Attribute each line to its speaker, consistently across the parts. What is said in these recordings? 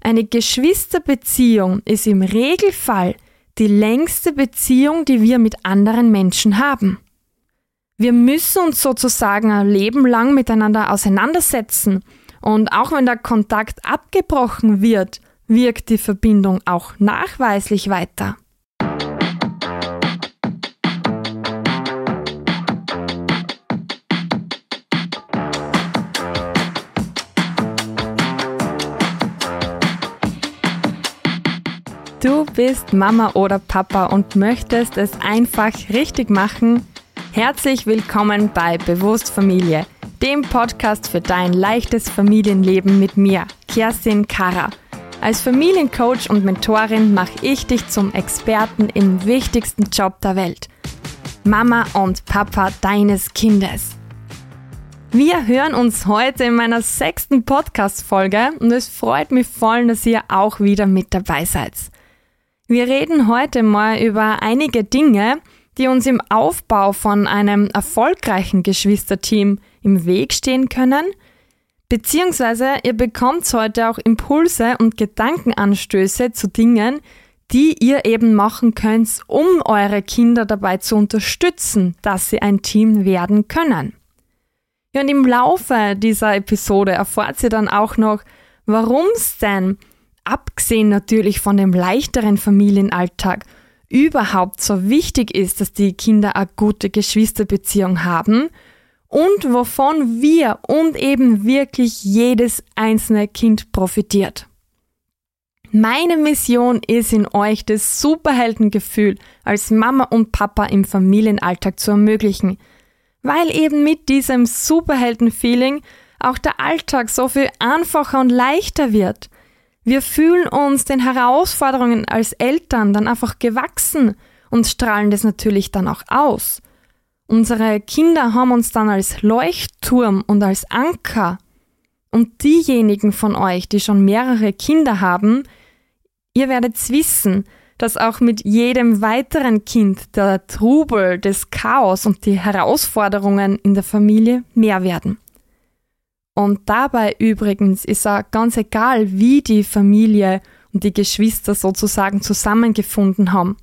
Speaker 1: Eine Geschwisterbeziehung ist im Regelfall die längste Beziehung, die wir mit anderen Menschen haben. Wir müssen uns sozusagen ein Leben lang miteinander auseinandersetzen und auch wenn der Kontakt abgebrochen wird, wirkt die Verbindung auch nachweislich weiter. Du bist Mama oder Papa und möchtest es einfach richtig machen? Herzlich willkommen bei Bewusst Familie, dem Podcast für dein leichtes Familienleben mit mir, Kerstin Kara. Als Familiencoach und Mentorin mache ich dich zum Experten im wichtigsten Job der Welt. Mama und Papa deines Kindes. Wir hören uns heute in meiner sechsten Podcast-Folge und es freut mich voll, dass ihr auch wieder mit dabei seid. Wir reden heute mal über einige Dinge, die uns im Aufbau von einem erfolgreichen Geschwisterteam im Weg stehen können, beziehungsweise ihr bekommt heute auch Impulse und Gedankenanstöße zu Dingen, die ihr eben machen könnt, um eure Kinder dabei zu unterstützen, dass sie ein Team werden können. Ja, und im Laufe dieser Episode erfahrt ihr dann auch noch, warum es denn abgesehen natürlich von dem leichteren Familienalltag, überhaupt so wichtig ist, dass die Kinder eine gute Geschwisterbeziehung haben und wovon wir und eben wirklich jedes einzelne Kind profitiert. Meine Mission ist in euch das Superheldengefühl als Mama und Papa im Familienalltag zu ermöglichen, weil eben mit diesem Superheldenfeeling auch der Alltag so viel einfacher und leichter wird – wir fühlen uns den Herausforderungen als Eltern dann einfach gewachsen und strahlen das natürlich dann auch aus. Unsere Kinder haben uns dann als Leuchtturm und als Anker. Und diejenigen von euch, die schon mehrere Kinder haben, ihr werdet wissen, dass auch mit jedem weiteren Kind der Trubel, das Chaos und die Herausforderungen in der Familie mehr werden. Und dabei übrigens ist auch ganz egal, wie die Familie und die Geschwister sozusagen zusammengefunden haben.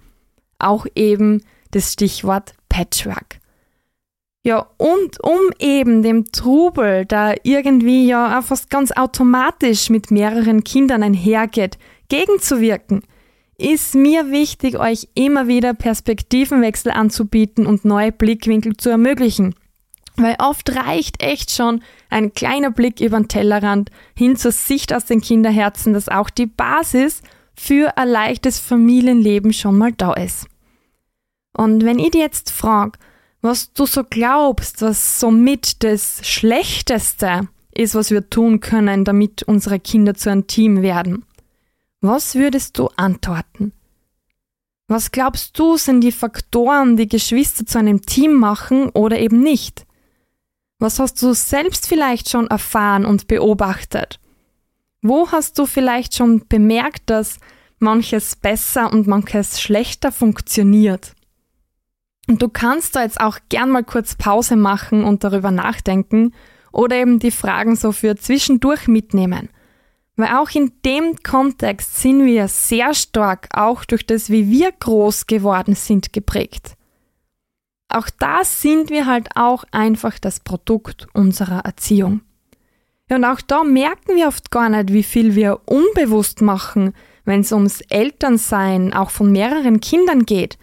Speaker 1: Auch eben das Stichwort Patchwork. Ja, und um eben dem Trubel, da irgendwie ja fast ganz automatisch mit mehreren Kindern einhergeht, gegenzuwirken, ist mir wichtig, euch immer wieder Perspektivenwechsel anzubieten und neue Blickwinkel zu ermöglichen. Weil oft reicht echt schon ein kleiner Blick über den Tellerrand hin zur Sicht aus den Kinderherzen, dass auch die Basis für ein leichtes Familienleben schon mal da ist. Und wenn ich dir jetzt frage, was du so glaubst, was somit das Schlechteste ist, was wir tun können, damit unsere Kinder zu einem Team werden, was würdest du antworten? Was glaubst du sind die Faktoren, die Geschwister zu einem Team machen oder eben nicht? Was hast du selbst vielleicht schon erfahren und beobachtet? Wo hast du vielleicht schon bemerkt, dass manches besser und manches schlechter funktioniert? Und du kannst da jetzt auch gern mal kurz Pause machen und darüber nachdenken oder eben die Fragen so für zwischendurch mitnehmen. Weil auch in dem Kontext sind wir sehr stark auch durch das, wie wir groß geworden sind, geprägt. Auch da sind wir halt auch einfach das Produkt unserer Erziehung. Ja, und auch da merken wir oft gar nicht, wie viel wir unbewusst machen, wenn es ums Elternsein auch von mehreren Kindern geht,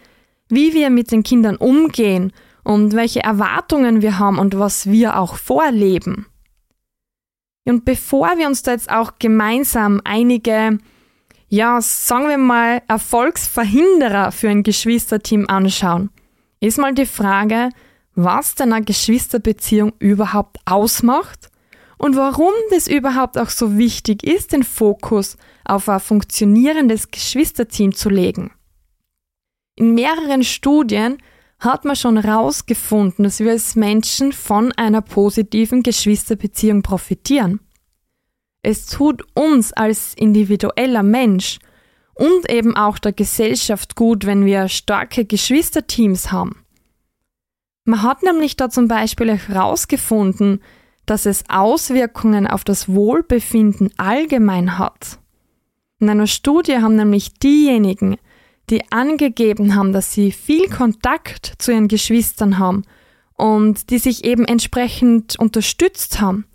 Speaker 1: wie wir mit den Kindern umgehen und welche Erwartungen wir haben und was wir auch vorleben. Und bevor wir uns da jetzt auch gemeinsam einige, ja, sagen wir mal, Erfolgsverhinderer für ein Geschwisterteam anschauen, ist mal die Frage, was denn eine Geschwisterbeziehung überhaupt ausmacht und warum das überhaupt auch so wichtig ist, den Fokus auf ein funktionierendes Geschwisterteam zu legen. In mehreren Studien hat man schon herausgefunden, dass wir als Menschen von einer positiven Geschwisterbeziehung profitieren. Es tut uns als individueller Mensch und eben auch der Gesellschaft gut, wenn wir starke Geschwisterteams haben. Man hat nämlich da zum Beispiel herausgefunden, dass es Auswirkungen auf das Wohlbefinden allgemein hat. In einer Studie haben nämlich diejenigen, die angegeben haben, dass sie viel Kontakt zu ihren Geschwistern haben und die sich eben entsprechend unterstützt haben,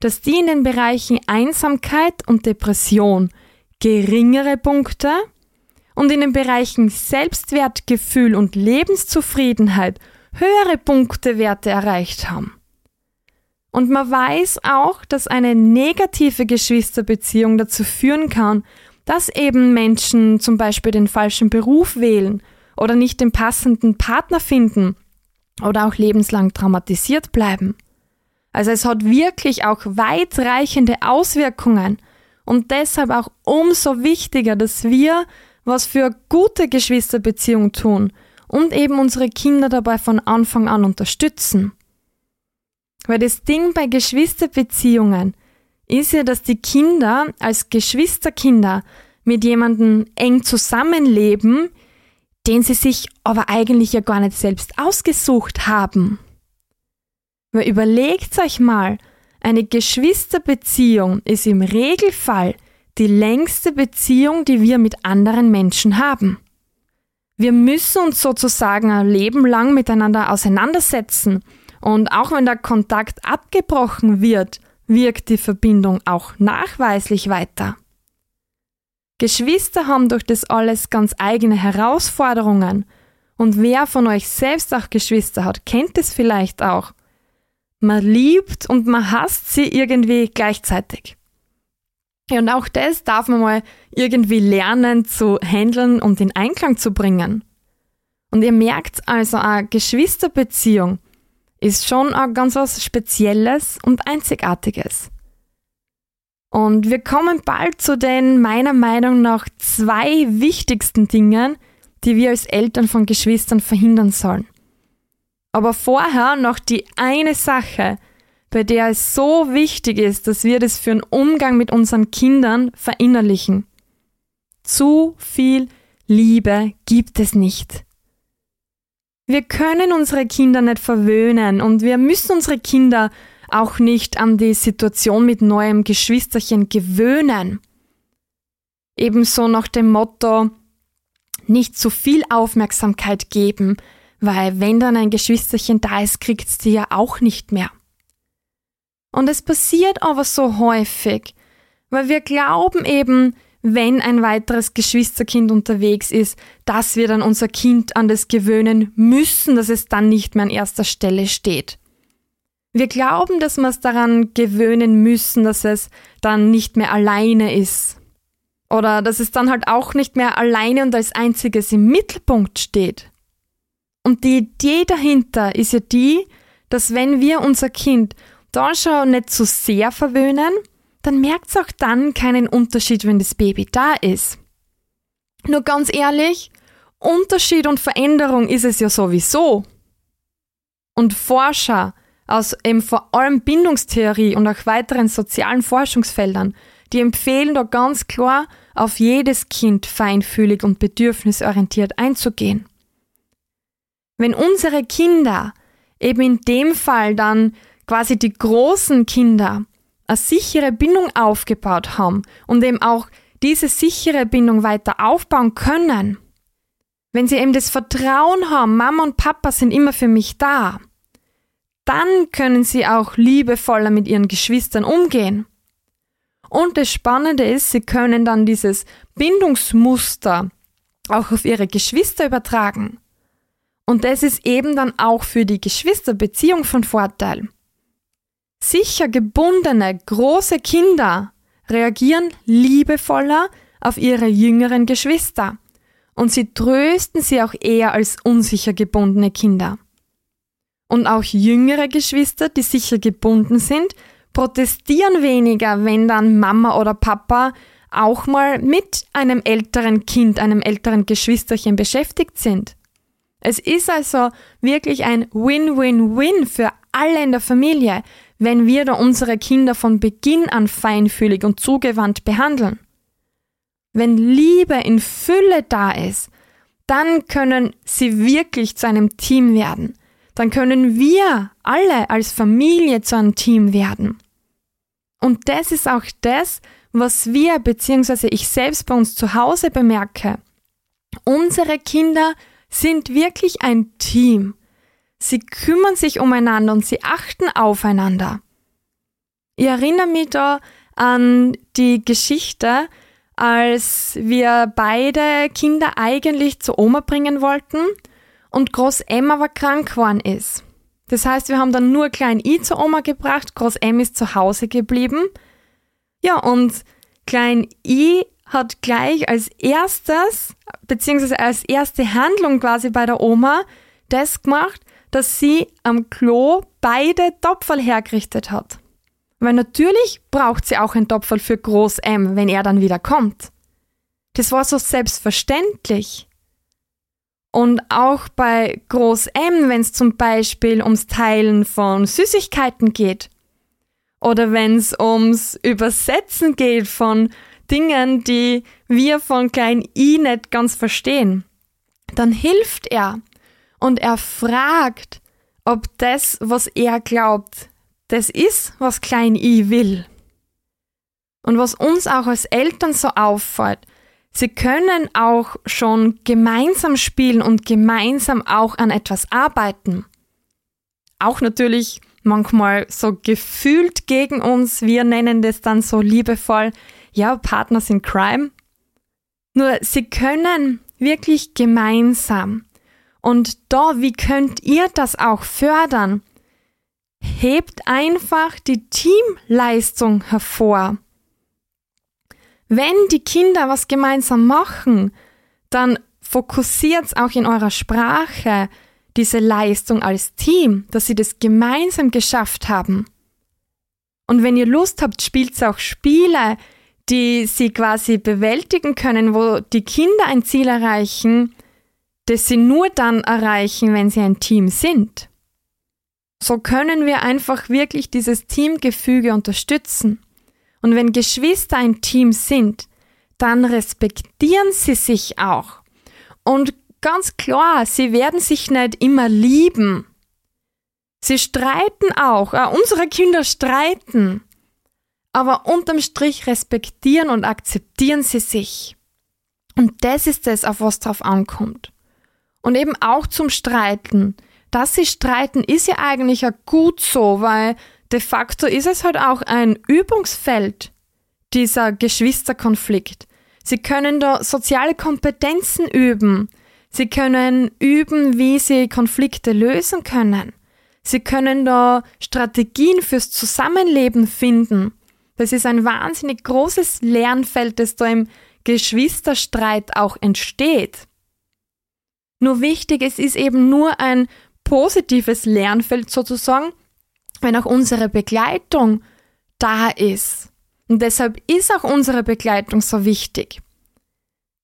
Speaker 1: dass die in den Bereichen Einsamkeit und Depression geringere Punkte und in den Bereichen Selbstwertgefühl und Lebenszufriedenheit höhere Punktewerte erreicht haben. Und man weiß auch, dass eine negative Geschwisterbeziehung dazu führen kann, dass eben Menschen zum Beispiel den falschen Beruf wählen oder nicht den passenden Partner finden oder auch lebenslang traumatisiert bleiben. Also es hat wirklich auch weitreichende Auswirkungen und deshalb auch umso wichtiger, dass wir was für gute Geschwisterbeziehungen tun und eben unsere Kinder dabei von Anfang an unterstützen. Weil das Ding bei Geschwisterbeziehungen ist ja, dass die Kinder als Geschwisterkinder mit jemandem eng zusammenleben, den sie sich aber eigentlich ja gar nicht selbst ausgesucht haben. Weil überlegt euch mal, eine Geschwisterbeziehung ist im Regelfall die längste Beziehung, die wir mit anderen Menschen haben. Wir müssen uns sozusagen ein Leben lang miteinander auseinandersetzen und auch wenn der Kontakt abgebrochen wird, wirkt die Verbindung auch nachweislich weiter. Geschwister haben durch das alles ganz eigene Herausforderungen und wer von euch selbst auch Geschwister hat, kennt es vielleicht auch. Man liebt und man hasst sie irgendwie gleichzeitig. und auch das darf man mal irgendwie lernen zu handeln und in Einklang zu bringen. Und ihr merkt also, eine Geschwisterbeziehung ist schon auch ganz was Spezielles und Einzigartiges. Und wir kommen bald zu den meiner Meinung nach zwei wichtigsten Dingen, die wir als Eltern von Geschwistern verhindern sollen. Aber vorher noch die eine Sache, bei der es so wichtig ist, dass wir das für einen Umgang mit unseren Kindern verinnerlichen. Zu viel Liebe gibt es nicht. Wir können unsere Kinder nicht verwöhnen und wir müssen unsere Kinder auch nicht an die Situation mit neuem Geschwisterchen gewöhnen. Ebenso nach dem Motto, nicht zu viel Aufmerksamkeit geben, weil wenn dann ein Geschwisterchen da ist, kriegt's die ja auch nicht mehr. Und es passiert aber so häufig, weil wir glauben eben, wenn ein weiteres Geschwisterkind unterwegs ist, dass wir dann unser Kind an das gewöhnen müssen, dass es dann nicht mehr an erster Stelle steht. Wir glauben, dass wir es daran gewöhnen müssen, dass es dann nicht mehr alleine ist. Oder dass es dann halt auch nicht mehr alleine und als einziges im Mittelpunkt steht. Und die Idee dahinter ist ja die, dass wenn wir unser Kind da schon nicht zu sehr verwöhnen, dann merkt es auch dann keinen Unterschied, wenn das Baby da ist. Nur ganz ehrlich, Unterschied und Veränderung ist es ja sowieso. Und Forscher aus eben vor allem Bindungstheorie und auch weiteren sozialen Forschungsfeldern, die empfehlen da ganz klar, auf jedes Kind feinfühlig und bedürfnisorientiert einzugehen. Wenn unsere Kinder eben in dem Fall dann quasi die großen Kinder eine sichere Bindung aufgebaut haben und eben auch diese sichere Bindung weiter aufbauen können, wenn sie eben das Vertrauen haben, Mama und Papa sind immer für mich da, dann können sie auch liebevoller mit ihren Geschwistern umgehen. Und das Spannende ist, sie können dann dieses Bindungsmuster auch auf ihre Geschwister übertragen. Und das ist eben dann auch für die Geschwisterbeziehung von Vorteil. Sicher gebundene, große Kinder reagieren liebevoller auf ihre jüngeren Geschwister und sie trösten sie auch eher als unsicher gebundene Kinder. Und auch jüngere Geschwister, die sicher gebunden sind, protestieren weniger, wenn dann Mama oder Papa auch mal mit einem älteren Kind, einem älteren Geschwisterchen beschäftigt sind. Es ist also wirklich ein Win-Win-Win für alle in der Familie, wenn wir da unsere Kinder von Beginn an feinfühlig und zugewandt behandeln. Wenn Liebe in Fülle da ist, dann können sie wirklich zu einem Team werden. Dann können wir alle als Familie zu einem Team werden. Und das ist auch das, was wir bzw. ich selbst bei uns zu Hause bemerke, unsere Kinder sind wirklich ein Team. Sie kümmern sich umeinander und sie achten aufeinander. Ich erinnere mich da an die Geschichte, als wir beide Kinder eigentlich zur Oma bringen wollten und Groß M aber krank geworden ist. Das heißt, wir haben dann nur Klein I zur Oma gebracht, Groß M ist zu Hause geblieben. Ja, und Klein I hat gleich als erstes, beziehungsweise als erste Handlung quasi bei der Oma, das gemacht, dass sie am Klo beide Topferl hergerichtet hat. Weil natürlich braucht sie auch ein Topferl für Groß M, wenn er dann wieder kommt. Das war so selbstverständlich. Und auch bei Groß M, wenn es zum Beispiel ums Teilen von Süßigkeiten geht. Oder wenn es ums Übersetzen geht von Dingen, die wir von Klein I nicht ganz verstehen. Dann hilft er und er fragt, ob das, was er glaubt, das ist, was Klein I will. Und was uns auch als Eltern so auffällt, sie können auch schon gemeinsam spielen und gemeinsam auch an etwas arbeiten. Auch natürlich manchmal so gefühlt gegen uns, wir nennen das dann so liebevoll, ja, Partners in Crime. Nur sie können wirklich gemeinsam. Und da, wie könnt ihr das auch fördern? hebt einfach die Teamleistung hervor. Wenn die Kinder was gemeinsam machen, dann fokussiert auch in eurer Sprache diese Leistung als Team, dass sie das gemeinsam geschafft haben. Und wenn ihr Lust habt, spielt auch Spiele, die sie quasi bewältigen können, wo die Kinder ein Ziel erreichen, das sie nur dann erreichen, wenn sie ein Team sind. So können wir einfach wirklich dieses Teamgefüge unterstützen. Und wenn Geschwister ein Team sind, dann respektieren sie sich auch. Und ganz klar, sie werden sich nicht immer lieben. Sie streiten auch, äh, unsere Kinder streiten. Aber unterm Strich respektieren und akzeptieren sie sich. Und das ist es, auf was drauf ankommt. Und eben auch zum Streiten dass sie streiten, ist ja eigentlich ja gut so, weil de facto ist es halt auch ein Übungsfeld, dieser Geschwisterkonflikt. Sie können da soziale Kompetenzen üben. Sie können üben, wie sie Konflikte lösen können. Sie können da Strategien fürs Zusammenleben finden. Das ist ein wahnsinnig großes Lernfeld, das da im Geschwisterstreit auch entsteht. Nur wichtig, es ist eben nur ein positives Lernfeld sozusagen, wenn auch unsere Begleitung da ist. Und deshalb ist auch unsere Begleitung so wichtig.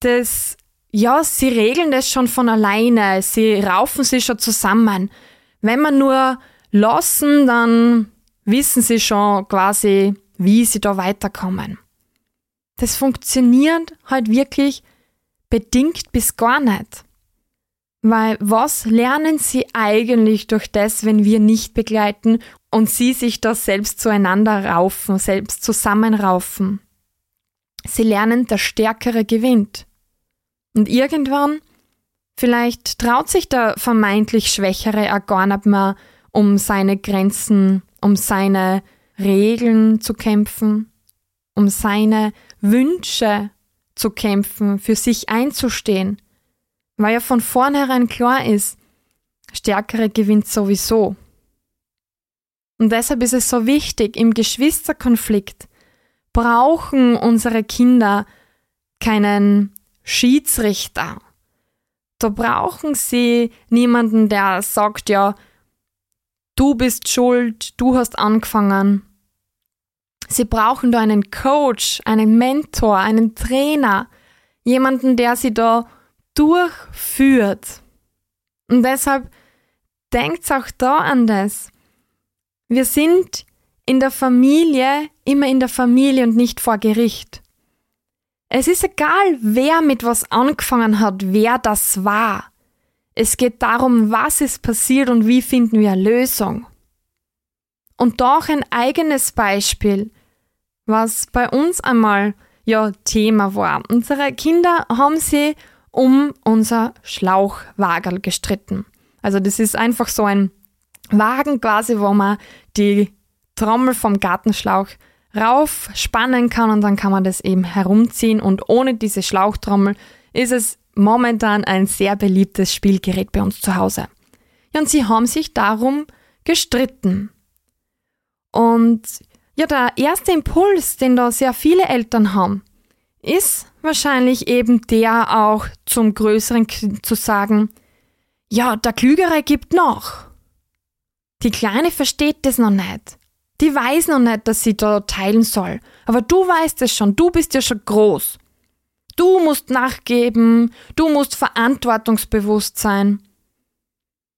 Speaker 1: Das, ja, sie regeln das schon von alleine, sie raufen sich schon zusammen. Wenn man nur lassen, dann wissen sie schon quasi, wie sie da weiterkommen. Das funktioniert halt wirklich bedingt bis gar nicht. Weil was lernen sie eigentlich durch das, wenn wir nicht begleiten und sie sich da selbst zueinander raufen, selbst zusammenraufen? Sie lernen, der Stärkere gewinnt. Und irgendwann, vielleicht traut sich der vermeintlich Schwächere auch gar nicht mehr, um seine Grenzen, um seine Regeln zu kämpfen, um seine Wünsche zu kämpfen, für sich einzustehen weil ja von vornherein klar ist, Stärkere gewinnt sowieso. Und deshalb ist es so wichtig, im Geschwisterkonflikt brauchen unsere Kinder keinen Schiedsrichter. Da brauchen sie niemanden, der sagt, ja, du bist schuld, du hast angefangen. Sie brauchen da einen Coach, einen Mentor, einen Trainer, jemanden, der sie da durchführt. Und deshalb denkt auch da an das. Wir sind in der Familie immer in der Familie und nicht vor Gericht. Es ist egal, wer mit was angefangen hat, wer das war. Es geht darum, was ist passiert und wie finden wir eine Lösung. Und doch ein eigenes Beispiel. was bei uns einmal ja Thema war. Unsere Kinder haben sie um unser Schlauchwagel gestritten. Also das ist einfach so ein Wagen quasi, wo man die Trommel vom Gartenschlauch raufspannen kann und dann kann man das eben herumziehen und ohne diese Schlauchtrommel ist es momentan ein sehr beliebtes Spielgerät bei uns zu Hause. Und sie haben sich darum gestritten. Und ja, der erste Impuls, den da sehr viele Eltern haben, ist wahrscheinlich eben der auch zum größeren Kind zu sagen, ja, der Klügere gibt noch. Die Kleine versteht das noch nicht. Die weiß noch nicht, dass sie da teilen soll. Aber du weißt es schon, du bist ja schon groß. Du musst nachgeben, du musst verantwortungsbewusst sein.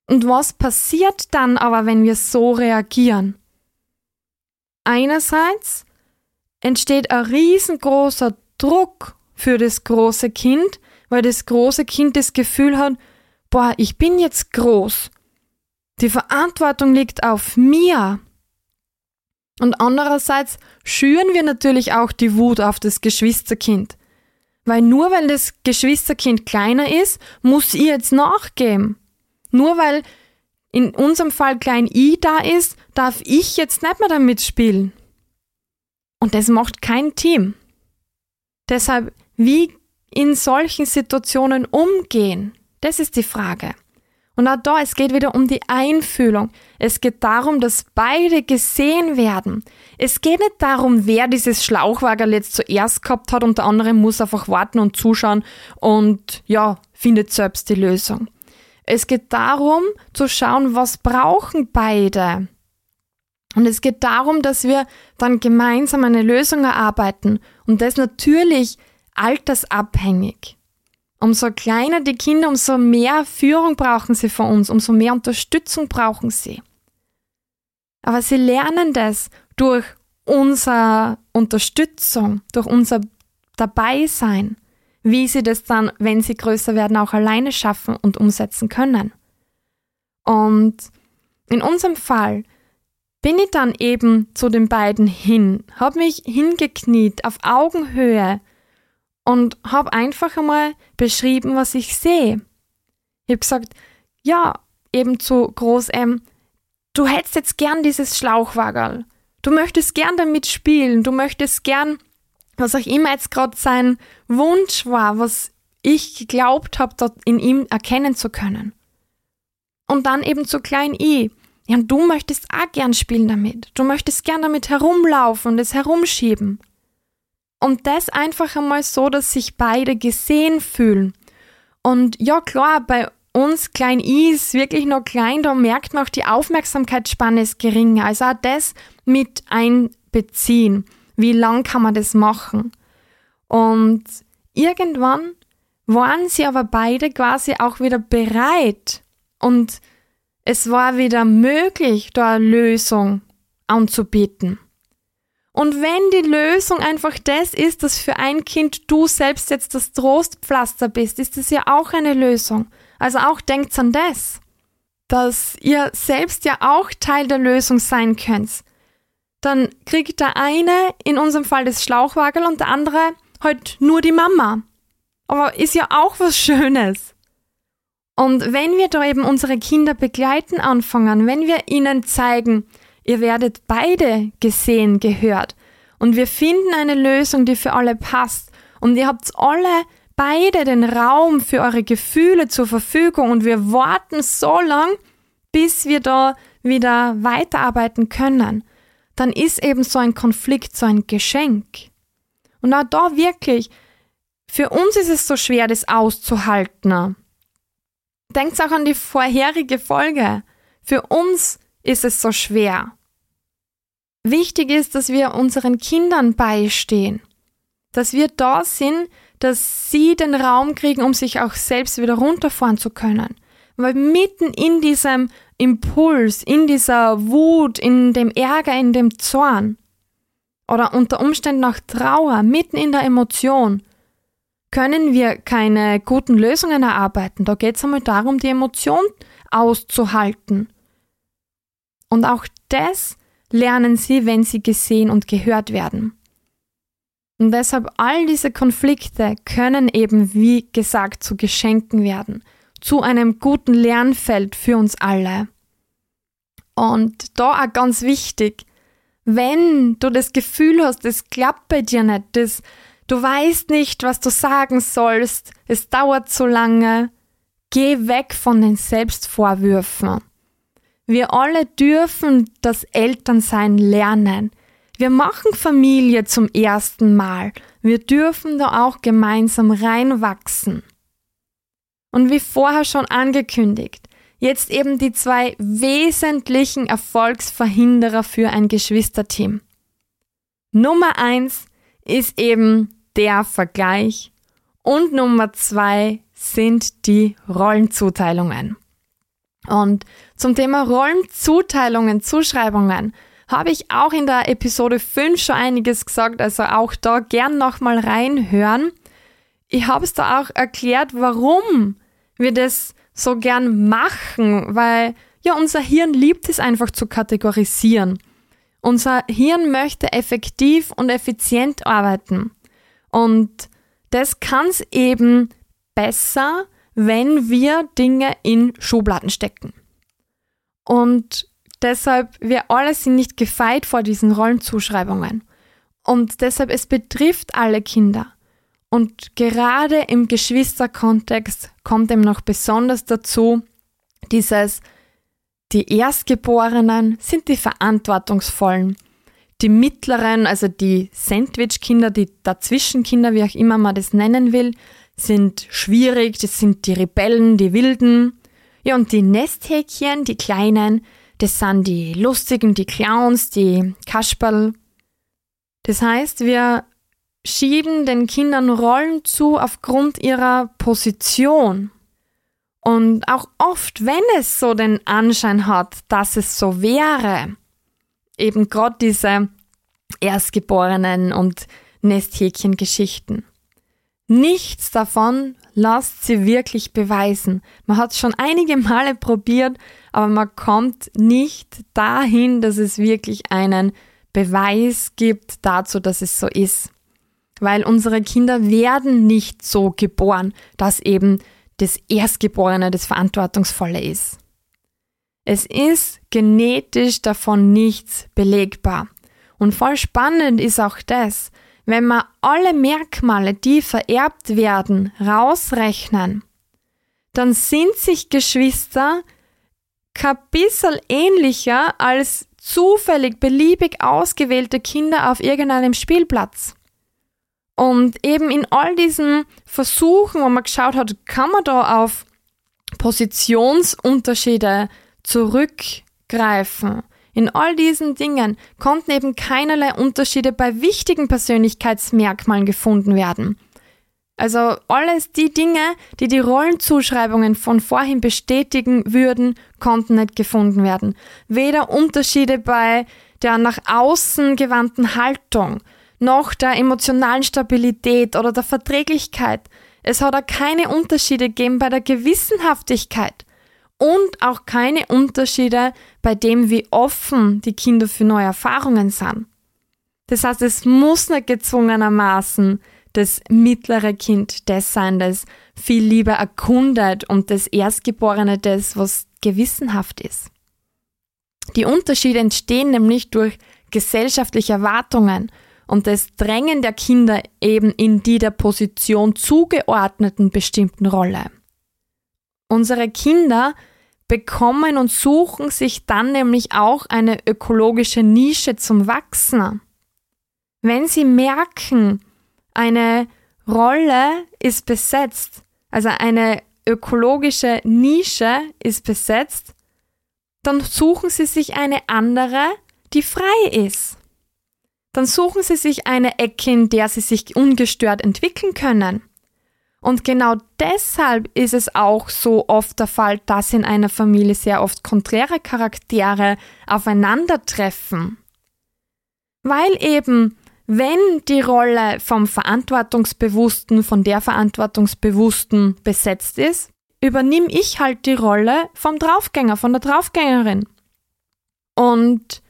Speaker 1: Und was passiert dann aber, wenn wir so reagieren? Einerseits entsteht ein riesengroßer Druck für das große Kind, weil das große Kind das Gefühl hat, boah, ich bin jetzt groß. Die Verantwortung liegt auf mir. Und andererseits schüren wir natürlich auch die Wut auf das Geschwisterkind. Weil nur weil das Geschwisterkind kleiner ist, muss ich jetzt nachgeben. Nur weil in unserem Fall klein i da ist, darf ich jetzt nicht mehr damit spielen. Und das macht kein Team. Deshalb, wie in solchen Situationen umgehen, das ist die Frage. Und auch da, es geht wieder um die Einfühlung. Es geht darum, dass beide gesehen werden. Es geht nicht darum, wer dieses Schlauchwagen jetzt zuerst gehabt hat und der andere muss einfach warten und zuschauen und ja, findet selbst die Lösung. Es geht darum, zu schauen, was brauchen beide. Und es geht darum, dass wir dann gemeinsam eine Lösung erarbeiten und das natürlich altersabhängig. Umso kleiner die Kinder, umso mehr Führung brauchen sie von uns, umso mehr Unterstützung brauchen sie. Aber sie lernen das durch unsere Unterstützung, durch unser Dabeisein, wie sie das dann, wenn sie größer werden, auch alleine schaffen und umsetzen können. Und in unserem Fall bin ich dann eben zu den beiden hin, habe mich hingekniet auf Augenhöhe und habe einfach einmal beschrieben, was ich sehe. Ich habe gesagt, ja, eben zu Groß M, du hättest jetzt gern dieses Schlauchwagel. Du möchtest gern damit spielen, du möchtest gern, was auch immer jetzt gerade sein Wunsch war, was ich geglaubt habe, dort in ihm erkennen zu können. Und dann eben zu klein I. Ja, und du möchtest auch gern spielen damit. Du möchtest gern damit herumlaufen und es herumschieben. Und das einfach einmal so, dass sich beide gesehen fühlen. Und ja, klar, bei uns klein ist wirklich noch klein, da merkt man auch, die Aufmerksamkeitsspanne ist geringer. Also auch das mit einbeziehen. Wie lang kann man das machen? Und irgendwann waren sie aber beide quasi auch wieder bereit und es war wieder möglich, da eine Lösung anzubieten. Und wenn die Lösung einfach das ist, dass für ein Kind du selbst jetzt das Trostpflaster bist, ist das ja auch eine Lösung. Also auch denkt an das, dass ihr selbst ja auch Teil der Lösung sein könnt. Dann kriegt der eine in unserem Fall das Schlauchwagel und der andere halt nur die Mama. Aber ist ja auch was Schönes. Und wenn wir da eben unsere Kinder begleiten anfangen, wenn wir ihnen zeigen, Ihr werdet beide gesehen, gehört. Und wir finden eine Lösung, die für alle passt. Und ihr habt alle beide den Raum für eure Gefühle zur Verfügung und wir warten so lang, bis wir da wieder weiterarbeiten können. Dann ist eben so ein Konflikt so ein Geschenk. Und auch da wirklich, für uns ist es so schwer, das auszuhalten. Denkt auch an die vorherige Folge. Für uns ist es so schwer. Wichtig ist, dass wir unseren Kindern beistehen, dass wir da sind, dass sie den Raum kriegen, um sich auch selbst wieder runterfahren zu können. Weil mitten in diesem Impuls, in dieser Wut, in dem Ärger, in dem Zorn oder unter Umständen auch Trauer, mitten in der Emotion, können wir keine guten Lösungen erarbeiten. Da geht es einmal darum, die Emotion auszuhalten. Und auch das lernen sie, wenn sie gesehen und gehört werden. Und deshalb all diese Konflikte können eben, wie gesagt, zu Geschenken werden, zu einem guten Lernfeld für uns alle. Und da auch ganz wichtig, wenn du das Gefühl hast, es klappt bei dir nicht, das, du weißt nicht, was du sagen sollst, es dauert zu lange, geh weg von den Selbstvorwürfen. Wir alle dürfen das Elternsein lernen. Wir machen Familie zum ersten Mal. Wir dürfen da auch gemeinsam reinwachsen. Und wie vorher schon angekündigt, jetzt eben die zwei wesentlichen Erfolgsverhinderer für ein Geschwisterteam. Nummer eins ist eben der Vergleich und Nummer zwei sind die Rollenzuteilungen. Und zum Thema Rollenzuteilungen, Zuschreibungen habe ich auch in der Episode 5 schon einiges gesagt, also auch da gern nochmal reinhören. Ich habe es da auch erklärt, warum wir das so gern machen, weil ja unser Hirn liebt es einfach zu kategorisieren. Unser Hirn möchte effektiv und effizient arbeiten. Und das kann es eben besser, wenn wir Dinge in Schubladen stecken. Und deshalb, wir alle sind nicht gefeit vor diesen Rollenzuschreibungen. Und deshalb, es betrifft alle Kinder. Und gerade im Geschwisterkontext kommt eben noch besonders dazu, dieses, die Erstgeborenen sind die Verantwortungsvollen. Die mittleren, also die Sandwich-Kinder, die Dazwischenkinder, wie auch immer man das nennen will, sind schwierig, das sind die Rebellen, die Wilden. Ja, und die Nesthäkchen, die Kleinen, das sind die Lustigen, die Clowns, die Kasperl. Das heißt, wir schieben den Kindern Rollen zu aufgrund ihrer Position. Und auch oft, wenn es so den Anschein hat, dass es so wäre, eben gerade diese Erstgeborenen und Nesthäkchen-Geschichten. Nichts davon lasst sie wirklich beweisen. Man hat es schon einige Male probiert, aber man kommt nicht dahin, dass es wirklich einen Beweis gibt dazu, dass es so ist. Weil unsere Kinder werden nicht so geboren, dass eben das Erstgeborene das Verantwortungsvolle ist. Es ist genetisch davon nichts belegbar. Und voll spannend ist auch das, wenn wir alle Merkmale, die vererbt werden, rausrechnen, dann sind sich Geschwister kein bisschen ähnlicher als zufällig beliebig ausgewählte Kinder auf irgendeinem Spielplatz. Und eben in all diesen Versuchen, wo man geschaut hat, kann man da auf Positionsunterschiede zurückgreifen. In all diesen Dingen konnten eben keinerlei Unterschiede bei wichtigen Persönlichkeitsmerkmalen gefunden werden. Also alles die Dinge, die die Rollenzuschreibungen von vorhin bestätigen würden, konnten nicht gefunden werden. Weder Unterschiede bei der nach außen gewandten Haltung, noch der emotionalen Stabilität oder der Verträglichkeit. Es hat auch keine Unterschiede gegeben bei der Gewissenhaftigkeit und auch keine Unterschiede bei dem, wie offen die Kinder für neue Erfahrungen sind. Das heißt, es muss nicht gezwungenermaßen das mittlere Kind das sein, das viel lieber erkundet und das Erstgeborene das, was gewissenhaft ist. Die Unterschiede entstehen nämlich durch gesellschaftliche Erwartungen und das Drängen der Kinder eben in die der Position zugeordneten bestimmten Rolle. Unsere Kinder bekommen und suchen sich dann nämlich auch eine ökologische Nische zum Wachsen. Wenn sie merken, eine Rolle ist besetzt, also eine ökologische Nische ist besetzt, dann suchen sie sich eine andere, die frei ist. Dann suchen sie sich eine Ecke, in der sie sich ungestört entwickeln können. Und genau deshalb ist es auch so oft der Fall, dass in einer Familie sehr oft konträre Charaktere aufeinandertreffen. Weil eben, wenn die Rolle vom Verantwortungsbewussten, von der Verantwortungsbewussten besetzt ist, übernehme ich halt die Rolle vom Draufgänger, von der Draufgängerin. Und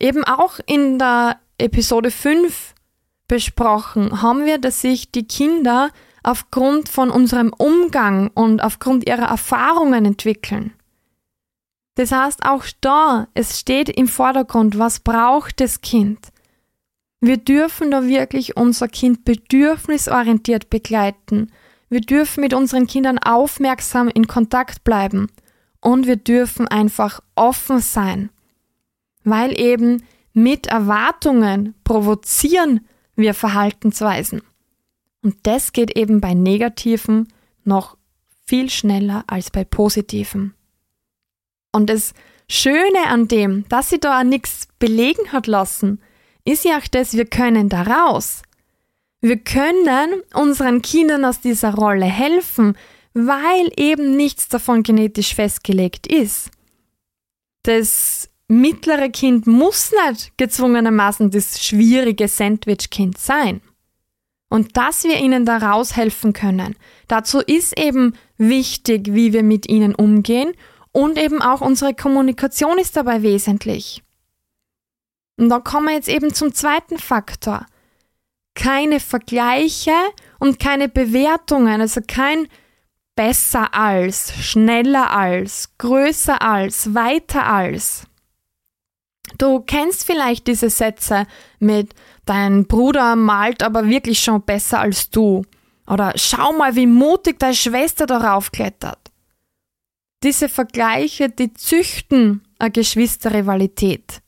Speaker 1: eben auch in der Episode 5 besprochen, haben wir, dass sich die Kinder aufgrund von unserem Umgang und aufgrund ihrer Erfahrungen entwickeln. Das heißt, auch da, es steht im Vordergrund, was braucht das Kind? Wir dürfen da wirklich unser Kind bedürfnisorientiert begleiten. Wir dürfen mit unseren Kindern aufmerksam in Kontakt bleiben. Und wir dürfen einfach offen sein. Weil eben mit Erwartungen provozieren wir Verhaltensweisen. Und das geht eben bei negativen noch viel schneller als bei positiven. Und das Schöne an dem, dass sie da nichts belegen hat lassen, ist ja auch das, wir können da raus. Wir können unseren Kindern aus dieser Rolle helfen, weil eben nichts davon genetisch festgelegt ist. Das mittlere Kind muss nicht gezwungenermaßen das schwierige Sandwich-Kind sein. Und dass wir ihnen da raushelfen können. Dazu ist eben wichtig, wie wir mit ihnen umgehen und eben auch unsere Kommunikation ist dabei wesentlich. Und dann kommen wir jetzt eben zum zweiten Faktor. Keine Vergleiche und keine Bewertungen, also kein besser als, schneller als, größer als, weiter als. Du kennst vielleicht diese Sätze mit Dein Bruder malt aber wirklich schon besser als du. Oder schau mal, wie mutig deine Schwester darauf klettert. Diese Vergleiche, die züchten eine Geschwisterrivalität.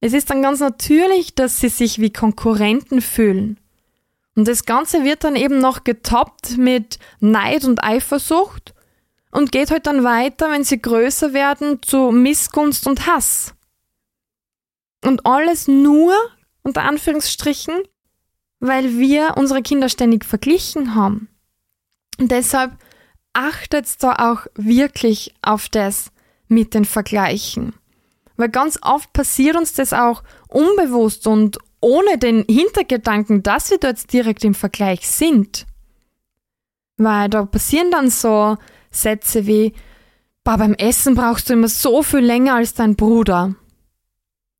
Speaker 1: Es ist dann ganz natürlich, dass sie sich wie Konkurrenten fühlen. Und das Ganze wird dann eben noch getoppt mit Neid und Eifersucht und geht halt dann weiter, wenn sie größer werden, zu Missgunst und Hass. Und alles nur, unter Anführungsstrichen, weil wir unsere Kinder ständig verglichen haben. Und deshalb achtet da auch wirklich auf das mit den Vergleichen. Weil ganz oft passiert uns das auch unbewusst und ohne den Hintergedanken, dass wir dort direkt im Vergleich sind. Weil da passieren dann so Sätze wie, beim Essen brauchst du immer so viel länger als dein Bruder.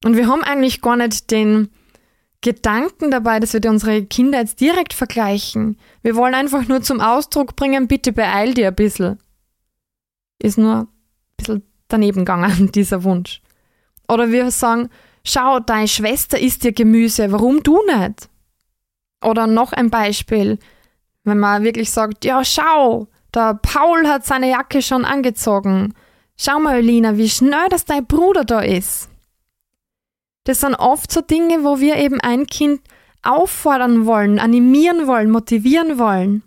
Speaker 1: Und wir haben eigentlich gar nicht den Gedanken dabei, dass wir unsere Kinder jetzt direkt vergleichen. Wir wollen einfach nur zum Ausdruck bringen, bitte beeil dir ein bisschen. Ist nur ein bisschen daneben gegangen, dieser Wunsch. Oder wir sagen, schau, deine Schwester isst dir Gemüse, warum du nicht? Oder noch ein Beispiel, wenn man wirklich sagt, ja, schau, der Paul hat seine Jacke schon angezogen. Schau mal, Lina, wie schnell dass dein Bruder da ist. Das sind oft so Dinge, wo wir eben ein Kind auffordern wollen, animieren wollen, motivieren wollen.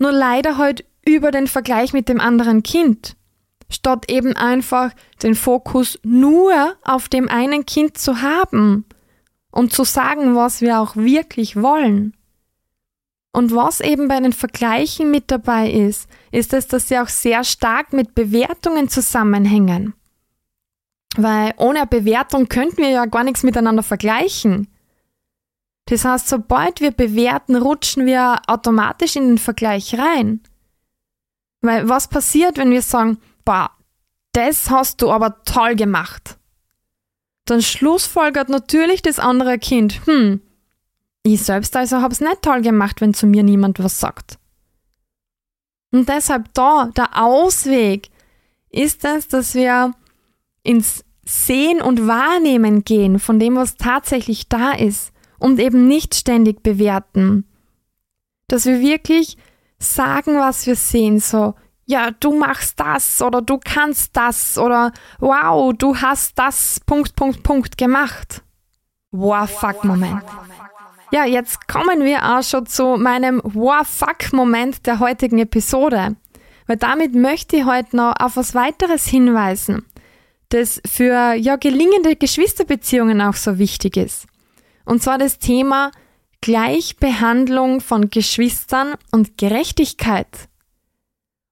Speaker 1: Nur leider halt über den Vergleich mit dem anderen Kind, statt eben einfach den Fokus nur auf dem einen Kind zu haben und zu sagen, was wir auch wirklich wollen. Und was eben bei den Vergleichen mit dabei ist, ist es, dass sie auch sehr stark mit Bewertungen zusammenhängen. Weil ohne Bewertung könnten wir ja gar nichts miteinander vergleichen. Das heißt, sobald wir bewerten, rutschen wir automatisch in den Vergleich rein. Weil was passiert, wenn wir sagen, boah, das hast du aber toll gemacht? Dann schlussfolgert natürlich das andere Kind, hm, ich selbst also hab's nicht toll gemacht, wenn zu mir niemand was sagt. Und deshalb da, der Ausweg ist es, dass wir ins Sehen und Wahrnehmen gehen von dem, was tatsächlich da ist und eben nicht ständig bewerten. Dass wir wirklich sagen, was wir sehen, so, ja, du machst das oder du kannst das oder wow, du hast das Punkt, Punkt, Punkt gemacht. Wow, fuck Moment. Ja, jetzt kommen wir auch schon zu meinem Wow, fuck Moment der heutigen Episode. Weil damit möchte ich heute noch auf was weiteres hinweisen das für ja, gelingende Geschwisterbeziehungen auch so wichtig ist. Und zwar das Thema Gleichbehandlung von Geschwistern und Gerechtigkeit.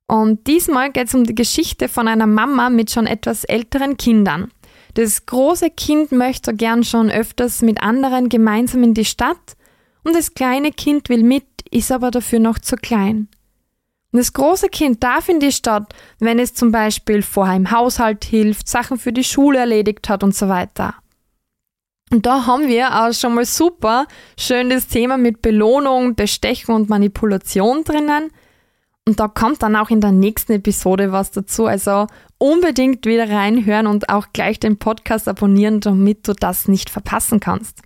Speaker 1: Und diesmal geht es um die Geschichte von einer Mama mit schon etwas älteren Kindern. Das große Kind möchte gern schon öfters mit anderen gemeinsam in die Stadt und das kleine Kind will mit, ist aber dafür noch zu klein. Das große Kind darf in die Stadt, wenn es zum Beispiel vorher im Haushalt hilft, Sachen für die Schule erledigt hat und so weiter. Und da haben wir auch schon mal super schön das Thema mit Belohnung, Bestechen und Manipulation drinnen. Und da kommt dann auch in der nächsten Episode was dazu. Also unbedingt wieder reinhören und auch gleich den Podcast abonnieren, damit du das nicht verpassen kannst.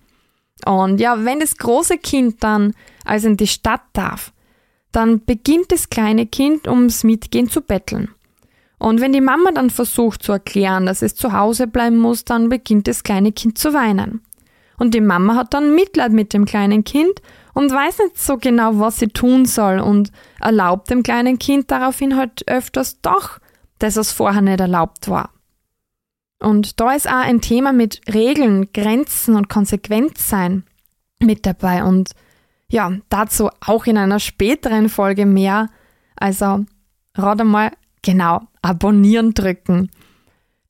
Speaker 1: Und ja, wenn das große Kind dann also in die Stadt darf, dann beginnt das kleine Kind ums Mitgehen zu betteln. Und wenn die Mama dann versucht zu erklären, dass es zu Hause bleiben muss, dann beginnt das kleine Kind zu weinen. Und die Mama hat dann Mitleid mit dem kleinen Kind und weiß nicht so genau, was sie tun soll und erlaubt dem kleinen Kind daraufhin halt öfters doch das, was vorher nicht erlaubt war. Und da ist auch ein Thema mit Regeln, Grenzen und Konsequenzsein mit dabei und ja, dazu auch in einer späteren Folge mehr. Also, rat einmal genau, abonnieren drücken.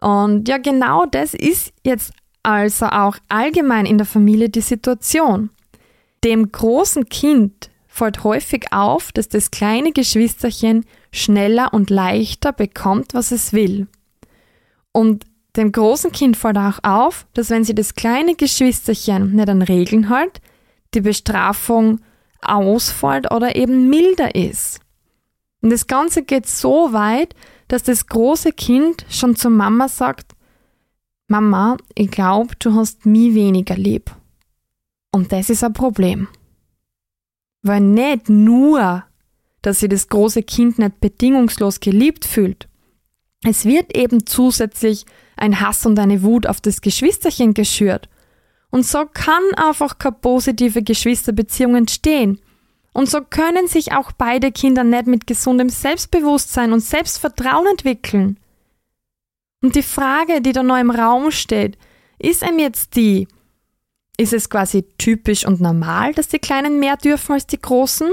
Speaker 1: Und ja, genau das ist jetzt also auch allgemein in der Familie die Situation. Dem großen Kind fällt häufig auf, dass das kleine Geschwisterchen schneller und leichter bekommt, was es will. Und dem großen Kind fällt auch auf, dass wenn sie das kleine Geschwisterchen nicht an Regeln hält, die Bestrafung ausfällt oder eben milder ist. Und das Ganze geht so weit, dass das große Kind schon zur Mama sagt, Mama, ich glaube, du hast mich weniger lieb. Und das ist ein Problem. Weil nicht nur, dass sich das große Kind nicht bedingungslos geliebt fühlt, es wird eben zusätzlich ein Hass und eine Wut auf das Geschwisterchen geschürt. Und so kann einfach keine positive Geschwisterbeziehung entstehen. Und so können sich auch beide Kinder nicht mit gesundem Selbstbewusstsein und Selbstvertrauen entwickeln. Und die Frage, die da noch im Raum steht, ist einem jetzt die, ist es quasi typisch und normal, dass die Kleinen mehr dürfen als die Großen?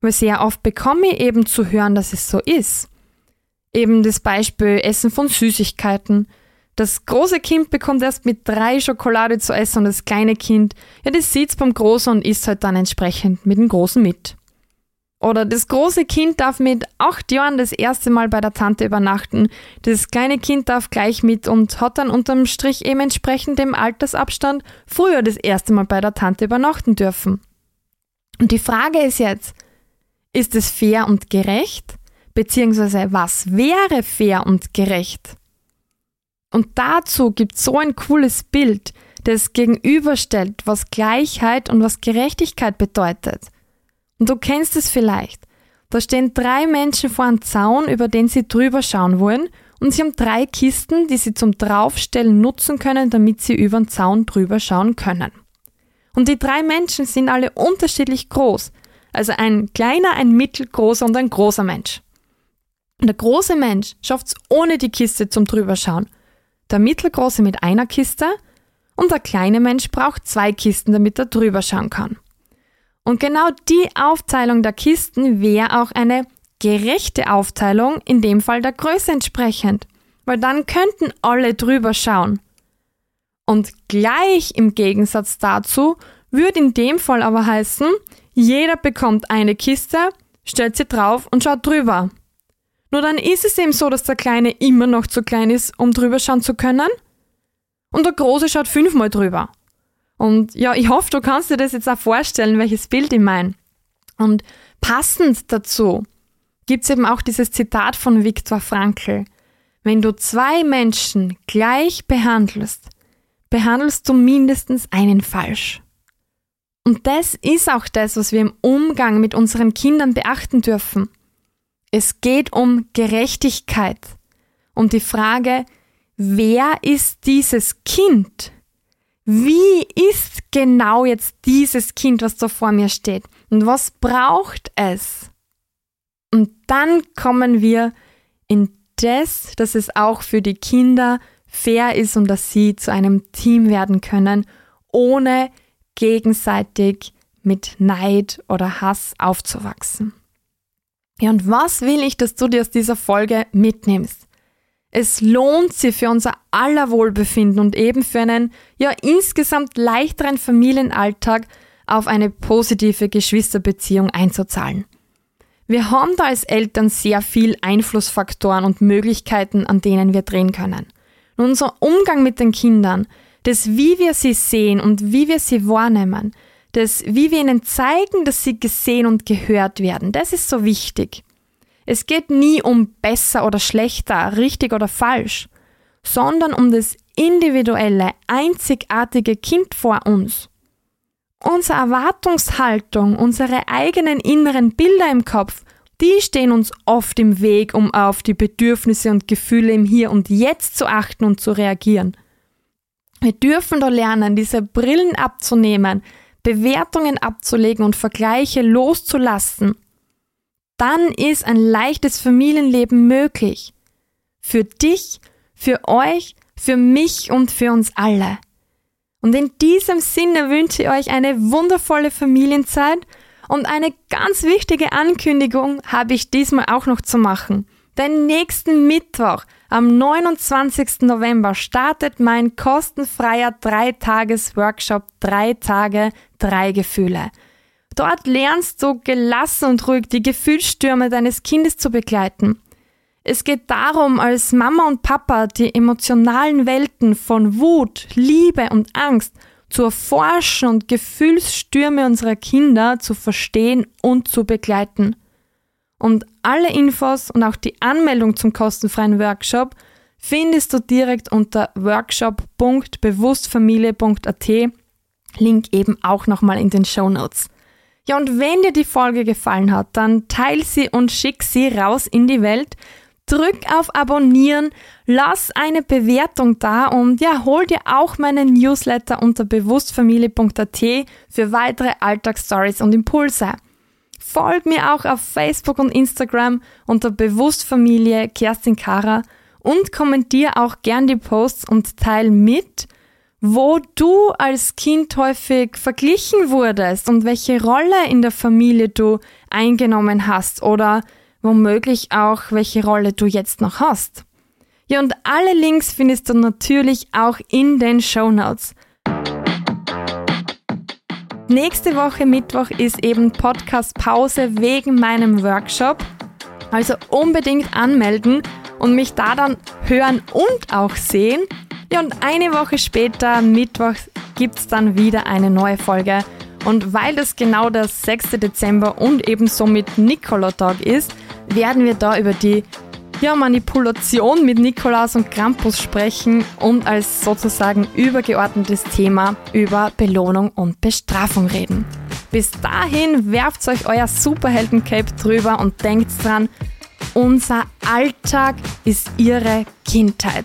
Speaker 1: Weil sehr oft bekomme ich eben zu hören, dass es so ist. Eben das Beispiel Essen von Süßigkeiten. Das große Kind bekommt erst mit drei Schokolade zu essen und das kleine Kind, ja, das sieht's beim Großen und isst halt dann entsprechend mit dem Großen mit. Oder das große Kind darf mit acht Jahren das erste Mal bei der Tante übernachten. Das kleine Kind darf gleich mit und hat dann unterm Strich eben entsprechend dem Altersabstand früher das erste Mal bei der Tante übernachten dürfen. Und die Frage ist jetzt, ist es fair und gerecht? Beziehungsweise was wäre fair und gerecht? Und dazu gibt so ein cooles Bild, das gegenüberstellt, was Gleichheit und was Gerechtigkeit bedeutet. Und du kennst es vielleicht. Da stehen drei Menschen vor einem Zaun, über den sie drüber schauen wollen, und sie haben drei Kisten, die sie zum Draufstellen nutzen können, damit sie über den Zaun drüber schauen können. Und die drei Menschen sind alle unterschiedlich groß. Also ein kleiner, ein mittelgroßer und ein großer Mensch. Und der große Mensch schafft es ohne die Kiste zum Drüberschauen der mittelgroße mit einer Kiste und der kleine Mensch braucht zwei Kisten, damit er drüber schauen kann. Und genau die Aufteilung der Kisten wäre auch eine gerechte Aufteilung, in dem Fall der Größe entsprechend, weil dann könnten alle drüber schauen. Und gleich im Gegensatz dazu würde in dem Fall aber heißen, jeder bekommt eine Kiste, stellt sie drauf und schaut drüber. Nur dann ist es eben so, dass der Kleine immer noch zu klein ist, um drüber schauen zu können. Und der Große schaut fünfmal drüber. Und ja, ich hoffe, du kannst dir das jetzt auch vorstellen, welches Bild ich meine. Und passend dazu gibt es eben auch dieses Zitat von Viktor Frankl. Wenn du zwei Menschen gleich behandelst, behandelst du mindestens einen falsch. Und das ist auch das, was wir im Umgang mit unseren Kindern beachten dürfen. Es geht um Gerechtigkeit, um die Frage, wer ist dieses Kind? Wie ist genau jetzt dieses Kind, was da vor mir steht? Und was braucht es? Und dann kommen wir in das, dass es auch für die Kinder fair ist und dass sie zu einem Team werden können, ohne gegenseitig mit Neid oder Hass aufzuwachsen. Ja, und was will ich, dass du dir aus dieser Folge mitnimmst? Es lohnt sich für unser aller Wohlbefinden und eben für einen, ja, insgesamt leichteren Familienalltag auf eine positive Geschwisterbeziehung einzuzahlen. Wir haben da als Eltern sehr viel Einflussfaktoren und Möglichkeiten, an denen wir drehen können. Und unser Umgang mit den Kindern, das wie wir sie sehen und wie wir sie wahrnehmen, das wie wir ihnen zeigen, dass sie gesehen und gehört werden, das ist so wichtig. Es geht nie um besser oder schlechter, richtig oder falsch, sondern um das individuelle, einzigartige Kind vor uns. Unsere Erwartungshaltung, unsere eigenen inneren Bilder im Kopf, die stehen uns oft im Weg, um auf die Bedürfnisse und Gefühle im Hier und Jetzt zu achten und zu reagieren. Wir dürfen da lernen, diese Brillen abzunehmen, Bewertungen abzulegen und Vergleiche loszulassen. Dann ist ein leichtes Familienleben möglich. Für dich, für euch, für mich und für uns alle. Und in diesem Sinne wünsche ich euch eine wundervolle Familienzeit und eine ganz wichtige Ankündigung habe ich diesmal auch noch zu machen. Denn nächsten Mittwoch, am 29. November, startet mein kostenfreier Dreitages-Workshop Drei Tage, drei Gefühle. Dort lernst du gelassen und ruhig die Gefühlsstürme deines Kindes zu begleiten. Es geht darum, als Mama und Papa die emotionalen Welten von Wut, Liebe und Angst zu erforschen und Gefühlsstürme unserer Kinder zu verstehen und zu begleiten. Und alle Infos und auch die Anmeldung zum kostenfreien Workshop findest du direkt unter workshop.bewusstfamilie.at. Link eben auch nochmal in den Show Notes. Ja, und wenn dir die Folge gefallen hat, dann teil sie und schick sie raus in die Welt. Drück auf Abonnieren, lass eine Bewertung da und ja, hol dir auch meinen Newsletter unter bewusstfamilie.at für weitere Alltagsstories und Impulse. Folg mir auch auf Facebook und Instagram unter Bewusstfamilie Kerstin Kara und kommentier auch gern die Posts und teil mit, wo du als Kind häufig verglichen wurdest und welche Rolle in der Familie du eingenommen hast oder womöglich auch welche Rolle du jetzt noch hast. Ja, und alle Links findest du natürlich auch in den Show Notes. Nächste Woche Mittwoch ist eben Podcast Pause wegen meinem Workshop. Also unbedingt anmelden und mich da dann hören und auch sehen. Ja, und eine Woche später, Mittwoch, gibt es dann wieder eine neue Folge. Und weil das genau der 6. Dezember und eben somit Nikolautag ist, werden wir da über die ja, Manipulation mit Nikolaus und Krampus sprechen und als sozusagen übergeordnetes Thema über Belohnung und Bestrafung reden. Bis dahin werft euch euer Superhelden-Cape drüber und denkt dran, unser Alltag ist ihre Kindheit.